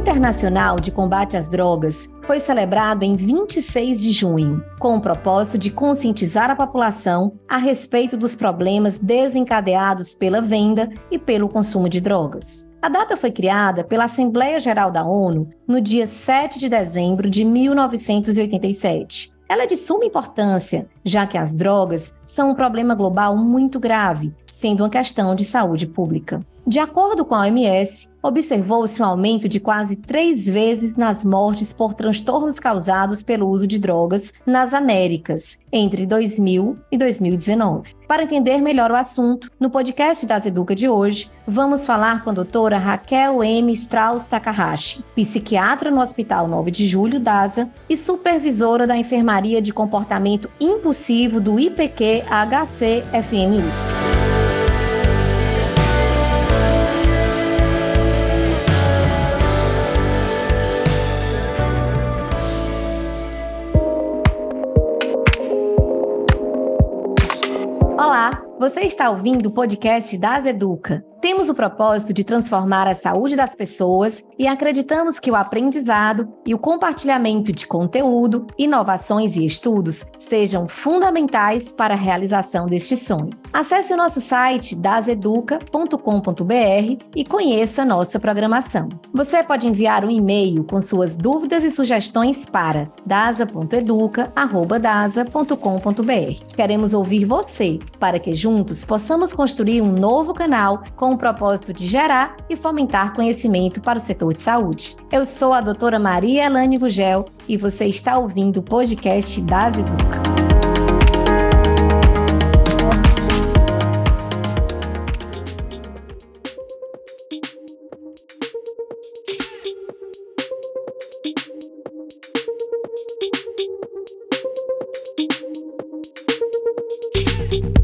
Internacional de Combate às Drogas foi celebrado em 26 de junho, com o propósito de conscientizar a população a respeito dos problemas desencadeados pela venda e pelo consumo de drogas. A data foi criada pela Assembleia Geral da ONU no dia 7 de dezembro de 1987 ela é de suma importância, já que as drogas são um problema global muito grave, sendo uma questão de saúde pública. De acordo com a OMS, observou-se um aumento de quase três vezes nas mortes por transtornos causados pelo uso de drogas nas Américas entre 2000 e 2019. Para entender melhor o assunto, no podcast das Educa de hoje, vamos falar com a doutora Raquel M. Strauss Takahashi, psiquiatra no Hospital 9 de Julho DASA e supervisora da Enfermaria de Comportamento Impulsivo do IPQ HC FM USP. Você está ouvindo o podcast das Educa. Temos o propósito de transformar a saúde das pessoas e acreditamos que o aprendizado e o compartilhamento de conteúdo, inovações e estudos sejam fundamentais para a realização deste sonho. Acesse o nosso site daseduca.com.br e conheça nossa programação. Você pode enviar um e-mail com suas dúvidas e sugestões para dasa.educa@dasa.com.br. Queremos ouvir você para que juntos possamos construir um novo canal com com o propósito de gerar e fomentar conhecimento para o setor de saúde. Eu sou a doutora Maria Elane Gugel e você está ouvindo o podcast das Educa.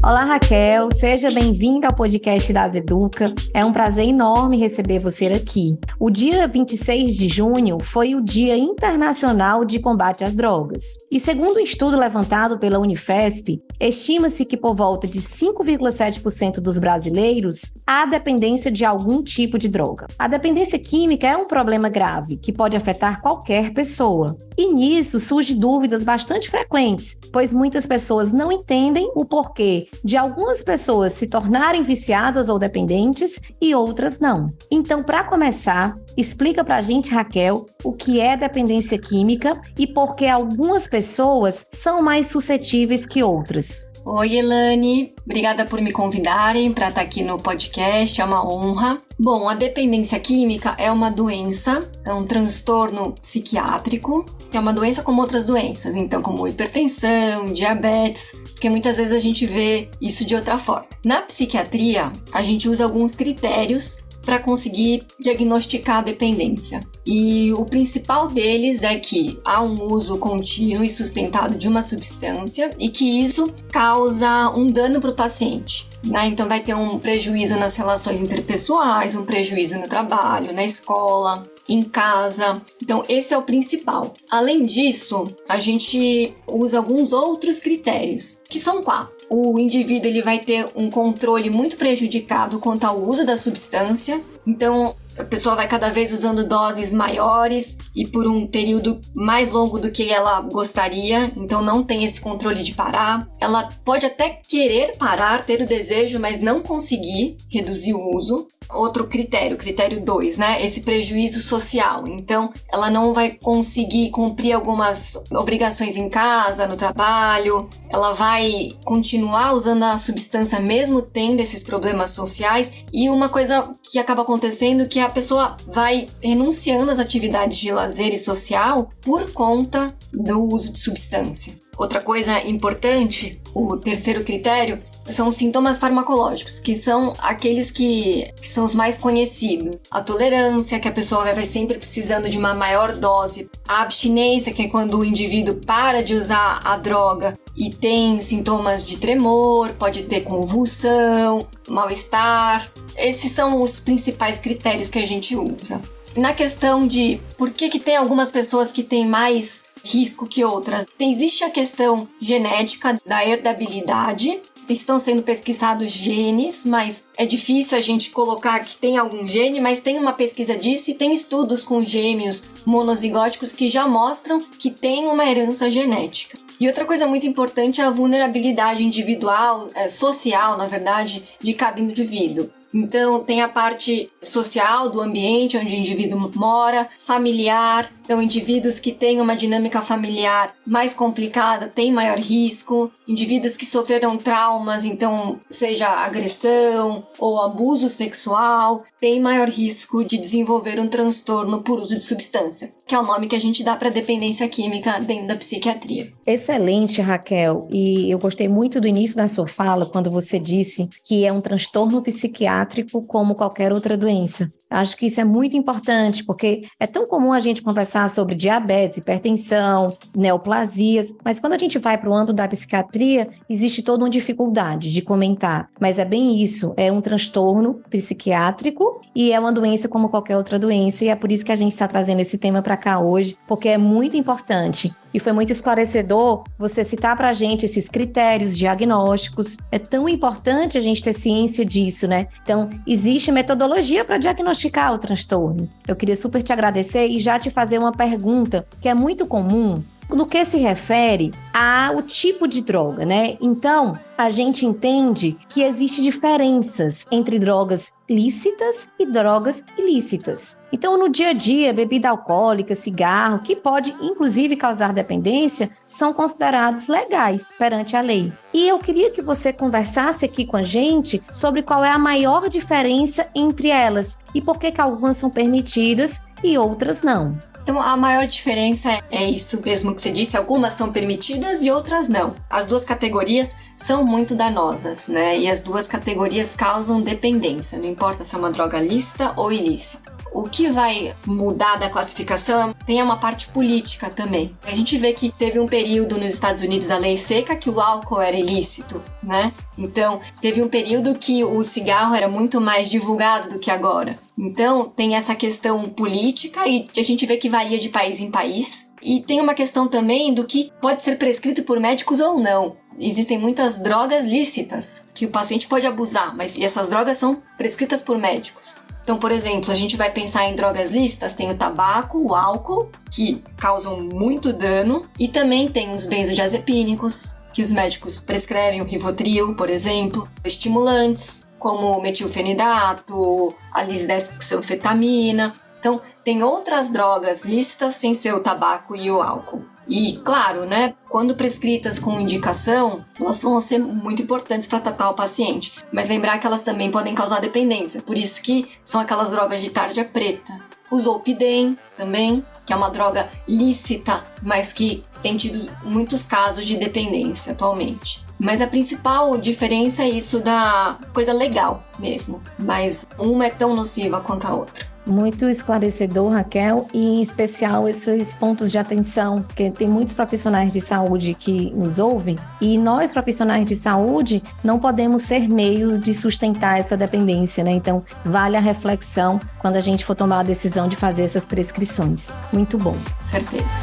Olá, Raquel, seja bem-vinda ao podcast das Educa. É um prazer enorme receber você aqui. O dia 26 de junho foi o Dia Internacional de Combate às Drogas. E segundo um estudo levantado pela Unifesp, estima-se que por volta de 5,7% dos brasileiros há dependência de algum tipo de droga. A dependência química é um problema grave que pode afetar qualquer pessoa. E nisso surgem dúvidas bastante frequentes, pois muitas pessoas não entendem o porquê de algumas pessoas se tornarem viciadas ou dependentes e outras não. Então, para começar, explica para a gente, Raquel, o que é dependência química e por que algumas pessoas são mais suscetíveis que outras. Oi, Elane. Obrigada por me convidarem para estar tá aqui no podcast, é uma honra. Bom, a dependência química é uma doença, é um transtorno psiquiátrico é uma doença como outras doenças, então como hipertensão, diabetes, porque muitas vezes a gente vê isso de outra forma. Na psiquiatria, a gente usa alguns critérios para conseguir diagnosticar a dependência. E o principal deles é que há um uso contínuo e sustentado de uma substância e que isso causa um dano para o paciente. Né? Então, vai ter um prejuízo nas relações interpessoais, um prejuízo no trabalho, na escola, em casa. Então, esse é o principal. Além disso, a gente usa alguns outros critérios, que são quatro. O indivíduo ele vai ter um controle muito prejudicado quanto ao uso da substância. Então, a pessoa vai cada vez usando doses maiores e por um período mais longo do que ela gostaria, então não tem esse controle de parar. Ela pode até querer parar, ter o desejo, mas não conseguir reduzir o uso. Outro critério, critério 2, né? Esse prejuízo social. Então, ela não vai conseguir cumprir algumas obrigações em casa, no trabalho, ela vai continuar usando a substância mesmo tendo esses problemas sociais. E uma coisa que acaba acontecendo é que a pessoa vai renunciando às atividades de lazer e social por conta do uso de substância. Outra coisa importante, o terceiro critério, são sintomas farmacológicos, que são aqueles que, que, são os mais conhecidos. A tolerância, que a pessoa vai sempre precisando de uma maior dose. A abstinência, que é quando o indivíduo para de usar a droga e tem sintomas de tremor, pode ter convulsão, mal-estar. Esses são os principais critérios que a gente usa. Na questão de por que, que tem algumas pessoas que têm mais risco que outras, existe a questão genética da herdabilidade estão sendo pesquisados genes, mas é difícil a gente colocar que tem algum gene, mas tem uma pesquisa disso e tem estudos com gêmeos monozigóticos que já mostram que tem uma herança genética. E outra coisa muito importante é a vulnerabilidade individual, é, social, na verdade, de cada indivíduo. Então, tem a parte social do ambiente onde o indivíduo mora, familiar. Então, indivíduos que têm uma dinâmica familiar mais complicada têm maior risco. Indivíduos que sofreram traumas, então, seja agressão ou abuso sexual, têm maior risco de desenvolver um transtorno por uso de substância, que é o nome que a gente dá para dependência química dentro da psiquiatria. Excelente, Raquel. E eu gostei muito do início da sua fala, quando você disse que é um transtorno psiquiátrico como qualquer outra doença. Acho que isso é muito importante, porque é tão comum a gente conversar sobre diabetes, hipertensão, neoplasias, mas quando a gente vai para o âmbito da psiquiatria, existe toda uma dificuldade de comentar. Mas é bem isso, é um transtorno psiquiátrico e é uma doença como qualquer outra doença, e é por isso que a gente está trazendo esse tema para cá hoje, porque é muito importante. E foi muito esclarecedor você citar para a gente esses critérios diagnósticos. É tão importante a gente ter ciência disso, né? Então, existe metodologia para diagnosticar o transtorno. Eu queria super te agradecer e já te fazer uma pergunta que é muito comum no que se refere ao tipo de droga, né? Então, a gente entende que existe diferenças entre drogas lícitas e drogas ilícitas. Então, no dia a dia, bebida alcoólica, cigarro, que pode inclusive causar dependência, são considerados legais perante a lei. E eu queria que você conversasse aqui com a gente sobre qual é a maior diferença entre elas e por que, que algumas são permitidas e outras não. Então a maior diferença é isso mesmo que você disse, algumas são permitidas e outras não. As duas categorias são muito danosas, né? E as duas categorias causam dependência, não importa se é uma droga lícita ou ilícita. O que vai mudar da classificação tem uma parte política também. A gente vê que teve um período nos Estados Unidos da lei seca que o álcool era ilícito, né? Então, teve um período que o cigarro era muito mais divulgado do que agora. Então, tem essa questão política e a gente vê que varia de país em país. E tem uma questão também do que pode ser prescrito por médicos ou não. Existem muitas drogas lícitas que o paciente pode abusar, mas essas drogas são prescritas por médicos. Então, por exemplo, a gente vai pensar em drogas lícitas, tem o tabaco, o álcool, que causam muito dano, e também tem os benzodiazepínicos, que os médicos prescrevem, o Rivotril, por exemplo, estimulantes, como metilfenidato, a lisdexanfetamina. Então, tem outras drogas lícitas sem ser o tabaco e o álcool. E, claro, né, quando prescritas com indicação, elas vão ser muito importantes para tratar o paciente. Mas lembrar que elas também podem causar dependência, por isso que são aquelas drogas de tarja preta. O Zolpidem também, que é uma droga lícita, mas que tem tido muitos casos de dependência atualmente. Mas a principal diferença é isso da coisa legal mesmo. Mas uma é tão nociva quanto a outra. Muito esclarecedor, Raquel, e em especial esses pontos de atenção, porque tem muitos profissionais de saúde que nos ouvem, e nós, profissionais de saúde, não podemos ser meios de sustentar essa dependência, né? Então, vale a reflexão quando a gente for tomar a decisão de fazer essas prescrições. Muito bom. Certeza.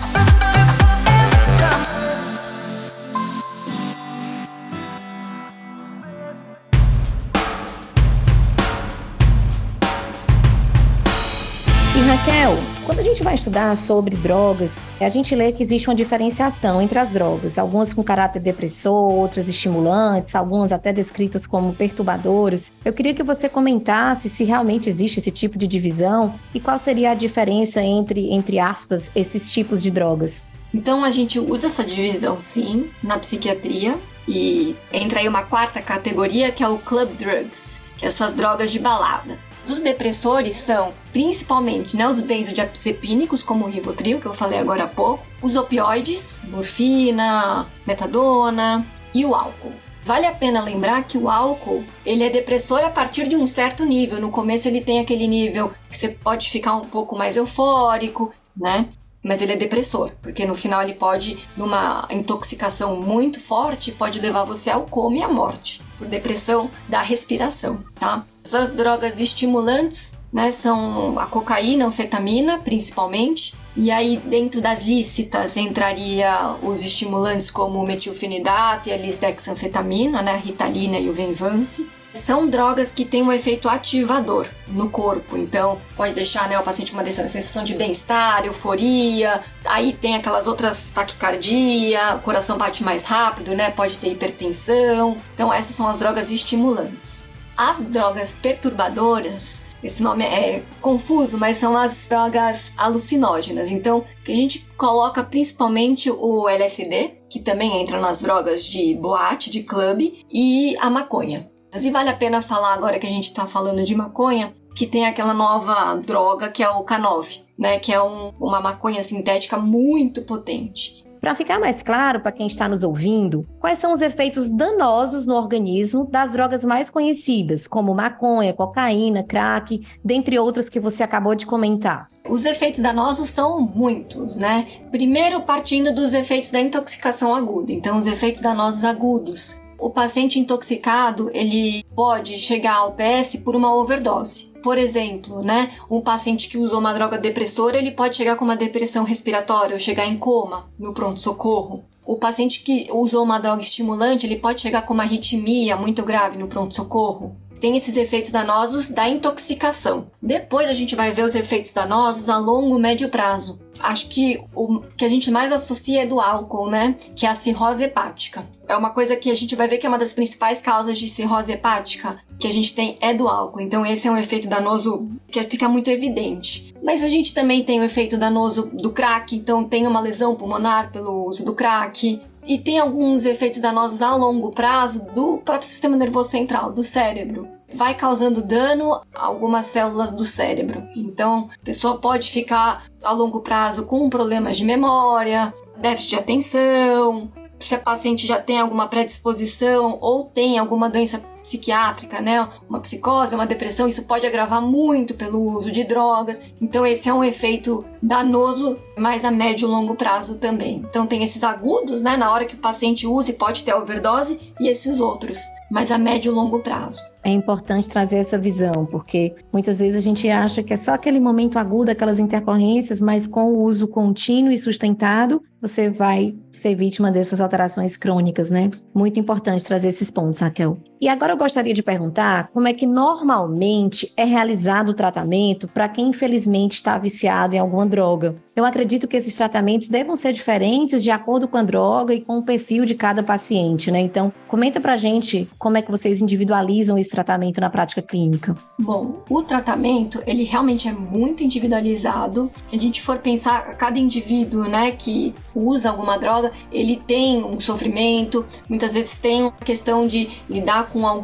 Raquel, quando a gente vai estudar sobre drogas, a gente lê que existe uma diferenciação entre as drogas, algumas com caráter depressor, outras estimulantes, algumas até descritas como perturbadoras. Eu queria que você comentasse se realmente existe esse tipo de divisão e qual seria a diferença entre, entre aspas, esses tipos de drogas. Então a gente usa essa divisão sim na psiquiatria e entra aí uma quarta categoria que é o club drugs, que é essas drogas de balada. Os depressores são principalmente né, os benzodiazepínicos, como o Rivotril, que eu falei agora há pouco, os opioides, morfina, metadona e o álcool. Vale a pena lembrar que o álcool ele é depressor a partir de um certo nível. No começo ele tem aquele nível que você pode ficar um pouco mais eufórico, né? Mas ele é depressor, porque no final ele pode, numa intoxicação muito forte, pode levar você ao coma e à morte por depressão da respiração, tá? Essas drogas estimulantes né? São a cocaína, a anfetamina, principalmente. E aí, dentro das lícitas, entraria os estimulantes como o metilfenidato e a lisdexanfetamina, né? A ritalina e o Venvance são drogas que têm um efeito ativador no corpo. Então, pode deixar né, o paciente com uma sensação de bem-estar, euforia. Aí tem aquelas outras taquicardia, o coração bate mais rápido, né? Pode ter hipertensão. Então, essas são as drogas estimulantes. As drogas perturbadoras, esse nome é confuso, mas são as drogas alucinógenas. Então, que a gente coloca principalmente o LSD, que também entra nas drogas de boate, de clube, e a maconha. Mas e vale a pena falar agora que a gente está falando de maconha, que tem aquela nova droga que é o K9, né? Que é um, uma maconha sintética muito potente. Para ficar mais claro para quem está nos ouvindo, quais são os efeitos danosos no organismo das drogas mais conhecidas, como maconha, cocaína, crack, dentre outras que você acabou de comentar? Os efeitos danosos são muitos, né? Primeiro, partindo dos efeitos da intoxicação aguda. Então, os efeitos danosos agudos o paciente intoxicado ele pode chegar ao PS por uma overdose. Por exemplo, né, um paciente que usou uma droga depressora, ele pode chegar com uma depressão respiratória ou chegar em coma no pronto-socorro. O paciente que usou uma droga estimulante, ele pode chegar com uma arritmia muito grave no pronto-socorro tem esses efeitos danosos da intoxicação. Depois a gente vai ver os efeitos danosos a longo, médio prazo. Acho que o que a gente mais associa é do álcool, né? Que é a cirrose hepática. É uma coisa que a gente vai ver que é uma das principais causas de cirrose hepática que a gente tem é do álcool. Então esse é um efeito danoso que fica muito evidente. Mas a gente também tem o efeito danoso do crack, então tem uma lesão pulmonar pelo uso do crack, e tem alguns efeitos danosos a longo prazo do próprio sistema nervoso central, do cérebro. Vai causando dano a algumas células do cérebro. Então, a pessoa pode ficar a longo prazo com problemas de memória, déficit de atenção, se a paciente já tem alguma predisposição ou tem alguma doença psiquiátrica, né, uma psicose, uma depressão, isso pode agravar muito pelo uso de drogas. Então esse é um efeito danoso, mas a médio e longo prazo também. Então tem esses agudos, né, na hora que o paciente usa e pode ter overdose e esses outros, mas a médio e longo prazo é importante trazer essa visão, porque muitas vezes a gente acha que é só aquele momento agudo, aquelas intercorrências, mas com o uso contínuo e sustentado, você vai ser vítima dessas alterações crônicas, né? Muito importante trazer esses pontos, Raquel. E agora eu gostaria de perguntar como é que normalmente é realizado o tratamento para quem infelizmente está viciado em alguma droga. Eu acredito que esses tratamentos devam ser diferentes de acordo com a droga e com o perfil de cada paciente, né? Então, comenta pra gente como é que vocês individualizam esse tratamento na prática clínica. Bom, o tratamento, ele realmente é muito individualizado. Se a gente for pensar, cada indivíduo, né, que usa alguma droga, ele tem um sofrimento, muitas vezes tem uma questão de lidar com algum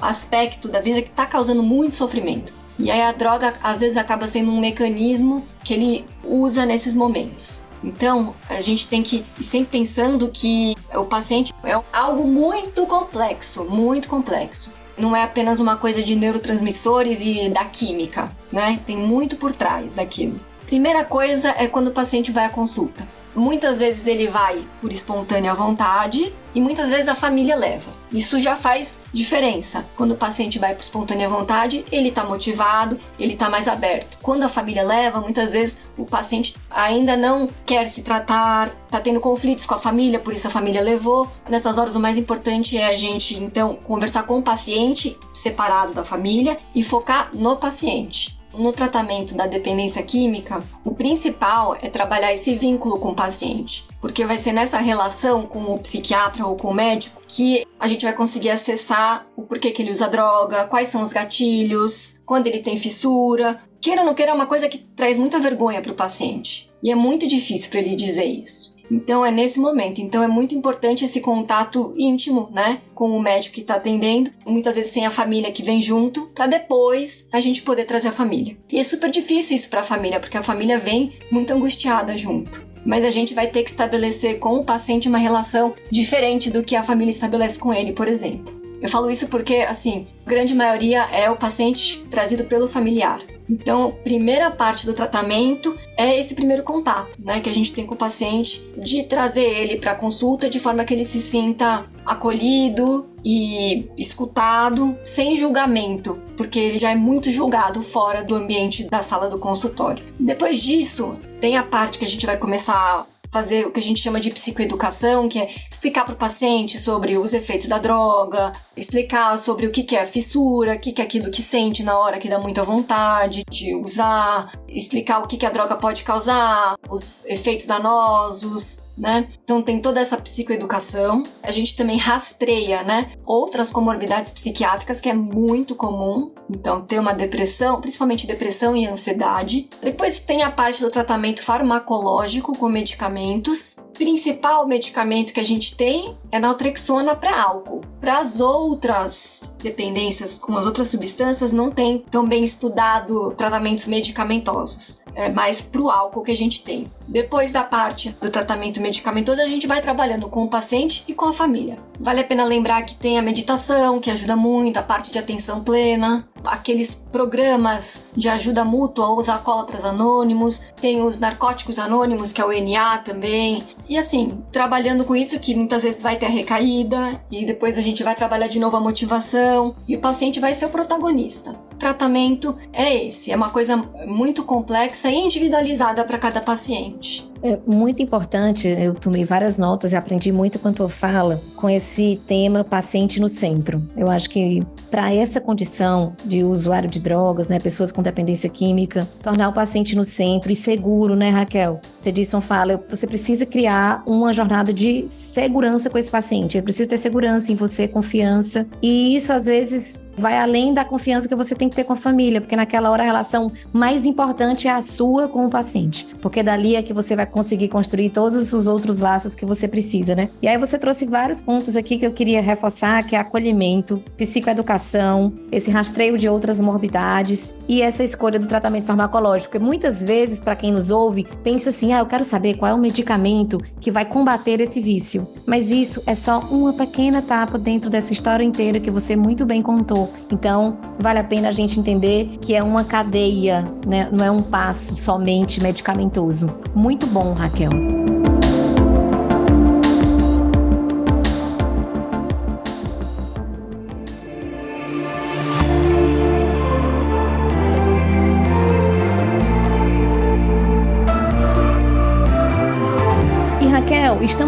aspecto da vida que está causando muito sofrimento. E aí a droga às vezes acaba sendo um mecanismo que ele usa nesses momentos. Então, a gente tem que ir sempre pensando que o paciente é algo muito complexo, muito complexo. Não é apenas uma coisa de neurotransmissores e da química, né? Tem muito por trás daquilo. Primeira coisa é quando o paciente vai à consulta. Muitas vezes ele vai por espontânea vontade e muitas vezes a família leva. Isso já faz diferença. Quando o paciente vai por espontânea vontade, ele está motivado, ele está mais aberto. Quando a família leva, muitas vezes o paciente ainda não quer se tratar, está tendo conflitos com a família, por isso a família levou. Nessas horas, o mais importante é a gente então conversar com o paciente separado da família e focar no paciente. No tratamento da dependência química, o principal é trabalhar esse vínculo com o paciente, porque vai ser nessa relação com o psiquiatra ou com o médico que a gente vai conseguir acessar o porquê que ele usa droga, quais são os gatilhos, quando ele tem fissura. Queira ou não queira, é uma coisa que traz muita vergonha para o paciente. E é muito difícil para ele dizer isso. Então é nesse momento. Então é muito importante esse contato íntimo, né, com o médico que está atendendo, muitas vezes sem a família que vem junto, para depois a gente poder trazer a família. E é super difícil isso para a família, porque a família vem muito angustiada junto. Mas a gente vai ter que estabelecer com o paciente uma relação diferente do que a família estabelece com ele, por exemplo. Eu falo isso porque, assim, a grande maioria é o paciente trazido pelo familiar. Então, primeira parte do tratamento é esse primeiro contato, né, que a gente tem com o paciente, de trazer ele para consulta de forma que ele se sinta acolhido, e escutado sem julgamento, porque ele já é muito julgado fora do ambiente da sala do consultório. Depois disso, tem a parte que a gente vai começar fazer o que a gente chama de psicoeducação, que é explicar para o paciente sobre os efeitos da droga, explicar sobre o que é a fissura, o que é aquilo que sente na hora que dá muita vontade de usar, explicar o que a droga pode causar, os efeitos danosos, né? Então tem toda essa psicoeducação. A gente também rastreia, né, outras comorbidades psiquiátricas que é muito comum. Então ter uma depressão, principalmente depressão e ansiedade. Depois tem a parte do tratamento farmacológico com medicamentos. O principal medicamento que a gente tem é naltrexona para álcool. Para as outras dependências com as outras substâncias não tem tão bem estudado tratamentos medicamentosos. É mais para o álcool que a gente tem. Depois da parte do tratamento medicamentoso, a gente vai trabalhando com o paciente e com a família. Vale a pena lembrar que tem a meditação, que ajuda muito, a parte de atenção plena, aqueles programas de ajuda mútua aos alcoólatras anônimos, tem os narcóticos anônimos, que é o NA também. E assim, trabalhando com isso, que muitas vezes vai ter a recaída, e depois a gente vai trabalhar de novo a motivação, e o paciente vai ser o protagonista. O tratamento é esse, é uma coisa muito complexa e individualizada para cada paciente. É muito importante, eu tomei várias notas e aprendi muito quanto fala com esse tema paciente no centro. Eu acho que para essa condição de usuário de drogas, né, pessoas com dependência química, tornar o paciente no centro e seguro, né, Raquel? Você uma fala, você precisa criar uma jornada de segurança com esse paciente. Ele precisa ter segurança em você, confiança. E isso às vezes vai além da confiança que você tem que ter com a família, porque naquela hora a relação mais importante é a sua com o paciente, porque dali é que você vai conseguir construir todos os outros laços que você precisa, né? E aí você trouxe vários pontos aqui que eu queria reforçar, que é acolhimento, psicoeducação, esse rastreio de outras morbidades e essa escolha do tratamento farmacológico. Porque muitas vezes, para quem nos ouve, pensa assim: "Ah, eu quero saber qual é o medicamento que vai combater esse vício". Mas isso é só uma pequena etapa dentro dessa história inteira que você muito bem contou. Então, vale a pena a gente entender que é uma cadeia, né? Não é um passo somente medicamentoso. Muito bom, Raquel.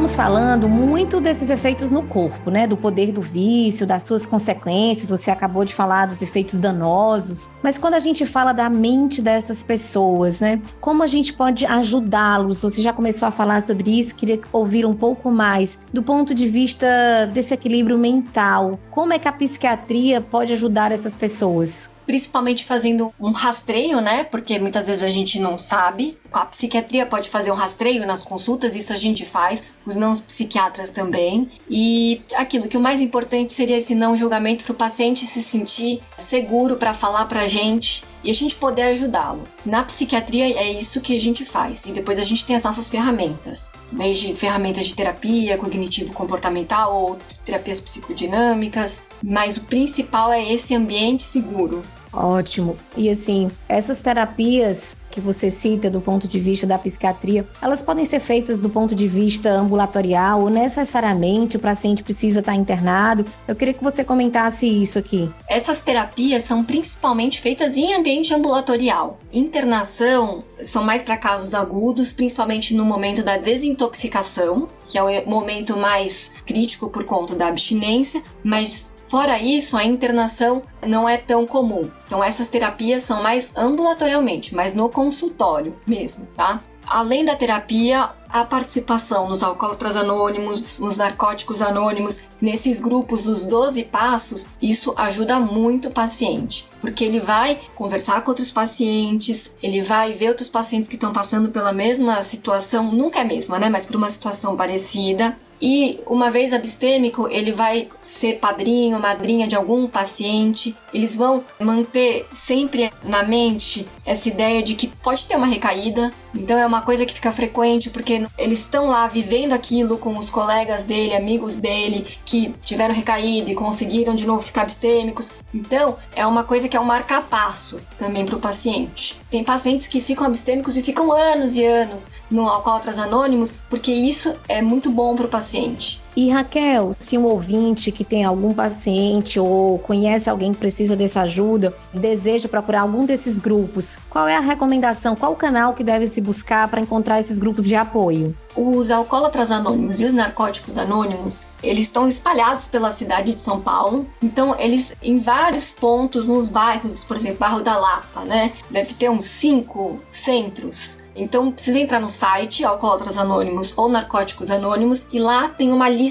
Estamos falando muito desses efeitos no corpo, né? Do poder do vício, das suas consequências. Você acabou de falar dos efeitos danosos. Mas quando a gente fala da mente dessas pessoas, né? Como a gente pode ajudá-los? Você já começou a falar sobre isso, queria ouvir um pouco mais do ponto de vista desse equilíbrio mental. Como é que a psiquiatria pode ajudar essas pessoas? Principalmente fazendo um rastreio, né? Porque muitas vezes a gente não sabe. A psiquiatria pode fazer um rastreio nas consultas, isso a gente faz, os não psiquiatras também. E aquilo que o mais importante seria esse não julgamento para o paciente se sentir seguro para falar para a gente e a gente poder ajudá-lo. Na psiquiatria é isso que a gente faz e depois a gente tem as nossas ferramentas, desde ferramentas de terapia cognitivo-comportamental ou terapias psicodinâmicas, mas o principal é esse ambiente seguro. Ótimo. E assim, essas terapias que você cita do ponto de vista da psiquiatria, elas podem ser feitas do ponto de vista ambulatorial ou necessariamente o paciente precisa estar internado? Eu queria que você comentasse isso aqui. Essas terapias são principalmente feitas em ambiente ambulatorial. Internação são mais para casos agudos, principalmente no momento da desintoxicação, que é o momento mais crítico por conta da abstinência, mas fora isso, a internação não é tão comum. Então essas terapias são mais ambulatorialmente, mas no consultório mesmo, tá? Além da terapia, a participação nos alcoólatras anônimos, nos narcóticos anônimos, nesses grupos dos 12 passos, isso ajuda muito o paciente, porque ele vai conversar com outros pacientes, ele vai ver outros pacientes que estão passando pela mesma situação, nunca é a mesma, né, mas por uma situação parecida, e uma vez abstêmico, ele vai ser padrinho, madrinha de algum paciente. Eles vão manter sempre na mente essa ideia de que pode ter uma recaída. Então é uma coisa que fica frequente porque eles estão lá vivendo aquilo com os colegas dele, amigos dele que tiveram recaída e conseguiram de novo ficar abstêmicos. Então é uma coisa que é um marca-passo também para o paciente. Tem pacientes que ficam abstêmicos e ficam anos e anos no Alcoólatras Anônimos porque isso é muito bom para o paciente paciente. E Raquel, se um ouvinte que tem algum paciente ou conhece alguém que precisa dessa ajuda, deseja procurar algum desses grupos, qual é a recomendação? Qual o canal que deve se buscar para encontrar esses grupos de apoio? Os alcoólatras anônimos e os narcóticos anônimos, eles estão espalhados pela cidade de São Paulo. Então, eles em vários pontos nos bairros, por exemplo, bairro da Lapa, né? Deve ter uns cinco centros. Então, precisa entrar no site Alcoólatras Anônimos ou Narcóticos Anônimos e lá tem uma lista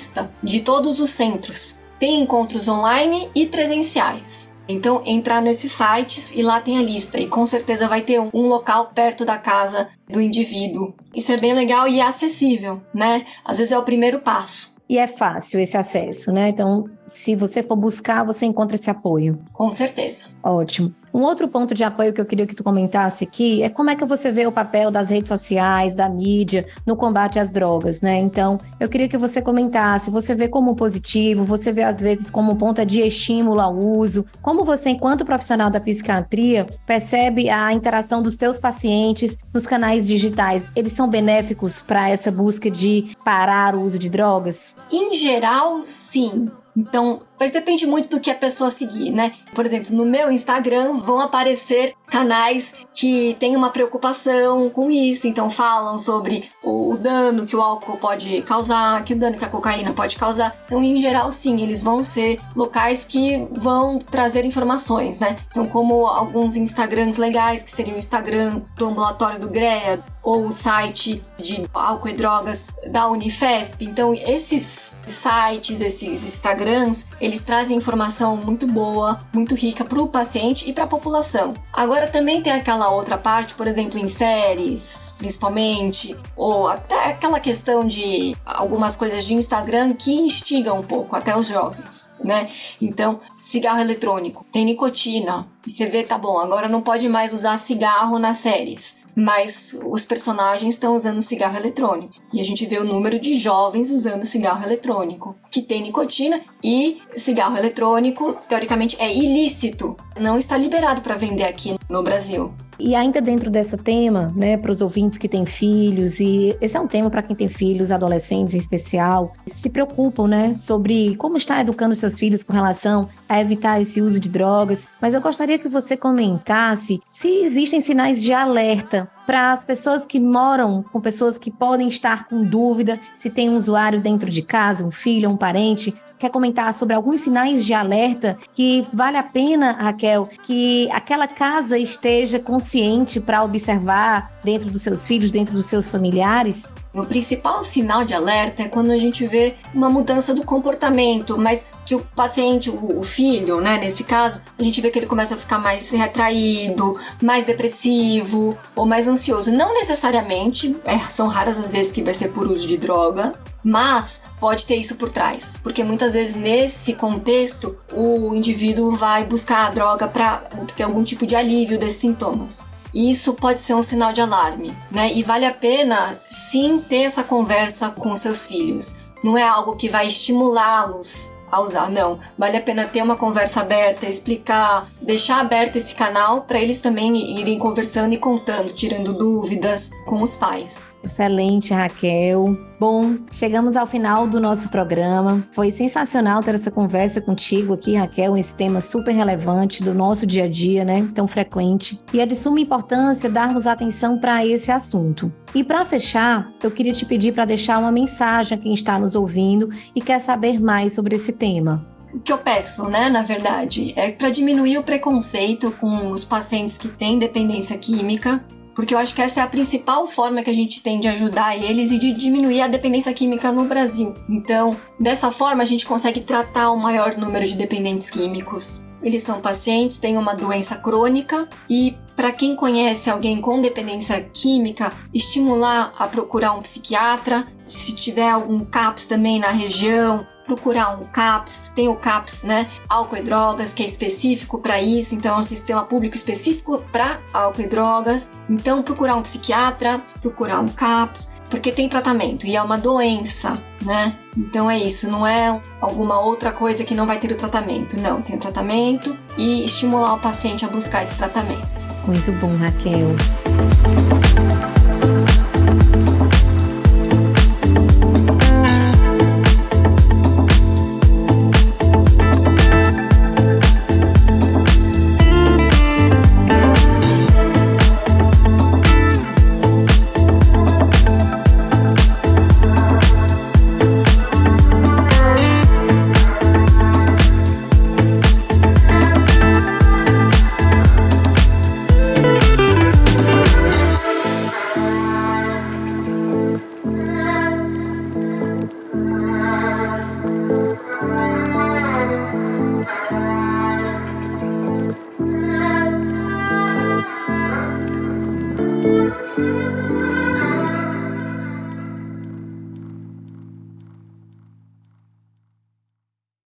de todos os centros. Tem encontros online e presenciais. Então, entrar nesses sites e lá tem a lista, e com certeza vai ter um, um, local perto da casa do indivíduo. Isso é bem legal e é acessível, né? Às vezes é o primeiro passo. E é fácil esse acesso, né? Então, se você for buscar, você encontra esse apoio. Com certeza. Ótimo. Um outro ponto de apoio que eu queria que tu comentasse aqui é como é que você vê o papel das redes sociais, da mídia, no combate às drogas, né? Então, eu queria que você comentasse, você vê como positivo, você vê às vezes como ponta de estímulo ao uso, como você, enquanto profissional da psiquiatria, percebe a interação dos teus pacientes nos canais digitais, eles são benéficos para essa busca de parar o uso de drogas? Em geral, sim. Então, mas depende muito do que a pessoa seguir, né? Por exemplo, no meu Instagram vão aparecer canais que têm uma preocupação com isso, então falam sobre o, dano que o álcool pode causar, que o dano que a cocaína pode causar. Então, em geral, sim, eles vão ser locais que vão trazer informações, né? Então, como alguns Instagrams legais, que seria o Instagram do ambulatório do GREA, ou o site de álcool e drogas da Unifesp. Então, esses sites, esses Instagrams, eles trazem informação muito boa, muito rica para o paciente e para a população. Agora, também tem aquela outra parte, por exemplo, em séries, principalmente, ou até aquela questão de algumas coisas de Instagram que instigam um pouco até os jovens, né? Então, cigarro eletrônico, tem nicotina. E você vê, tá bom, agora não pode mais usar cigarro nas séries mas os personagens estão usando cigarro eletrônico. E a gente vê o número de jovens usando cigarro eletrônico, que tem nicotina e cigarro eletrônico, teoricamente, é ilícito. Não está liberado para vender aqui no Brasil. E ainda dentro desse tema, né, para os ouvintes que têm filhos, e esse é um tema para quem tem filhos, adolescentes em especial, se preocupam, né, sobre como está educando seus filhos com relação a evitar esse uso de drogas. Mas eu gostaria que você comentasse se existem sinais de alerta para as pessoas que moram com pessoas que podem estar com dúvida se tem um usuário dentro de casa, um filho, um parente, quer comentar sobre alguns sinais de alerta que vale a pena, Raquel, que aquela casa esteja consciente para observar dentro dos seus filhos, dentro dos seus familiares? O principal sinal de alerta é quando a gente vê uma mudança do comportamento, mas que o paciente, o filho, né, nesse caso, a gente vê que ele começa a ficar mais retraído, mais depressivo ou mais ansioso. Não necessariamente, é, são raras as vezes que vai ser por uso de droga, mas pode ter isso por trás, porque muitas vezes nesse contexto o indivíduo vai buscar a droga para ter algum tipo de alívio desses sintomas. E isso pode ser um sinal de alarme, né? E vale a pena sim ter essa conversa com seus filhos. Não é algo que vai estimulá-los a usar, não. Vale a pena ter uma conversa aberta, explicar, deixar aberto esse canal para eles também irem conversando e contando, tirando dúvidas com os pais. Excelente, Raquel. Bom, chegamos ao final do nosso programa. Foi sensacional ter essa conversa contigo aqui, Raquel, esse tema super relevante do nosso dia a dia, né? Tão frequente. E é de suma importância darmos atenção para esse assunto. E para fechar, eu queria te pedir para deixar uma mensagem a quem está nos ouvindo e quer saber mais sobre esse tema o que eu peço, né, na verdade, é para diminuir o preconceito com os pacientes que têm dependência química porque eu acho que essa é a principal forma que a gente tem de ajudar eles e de diminuir a dependência química no Brasil. Então, dessa forma, a gente consegue tratar o maior número de dependentes químicos. Eles são pacientes, têm uma doença crônica e para quem conhece alguém com dependência química, estimular a procurar um psiquiatra. Se tiver algum CAPS também na região, procurar um CAPS, tem o CAPS, né, álcool e drogas, que é específico para isso, então é um sistema público específico para álcool e drogas. Então procurar um psiquiatra, procurar um CAPS, porque tem tratamento e é uma doença, né? Então é isso, não é alguma outra coisa que não vai ter o tratamento. Não, tem o tratamento e estimular o paciente a buscar esse tratamento. Muito bom, Raquel.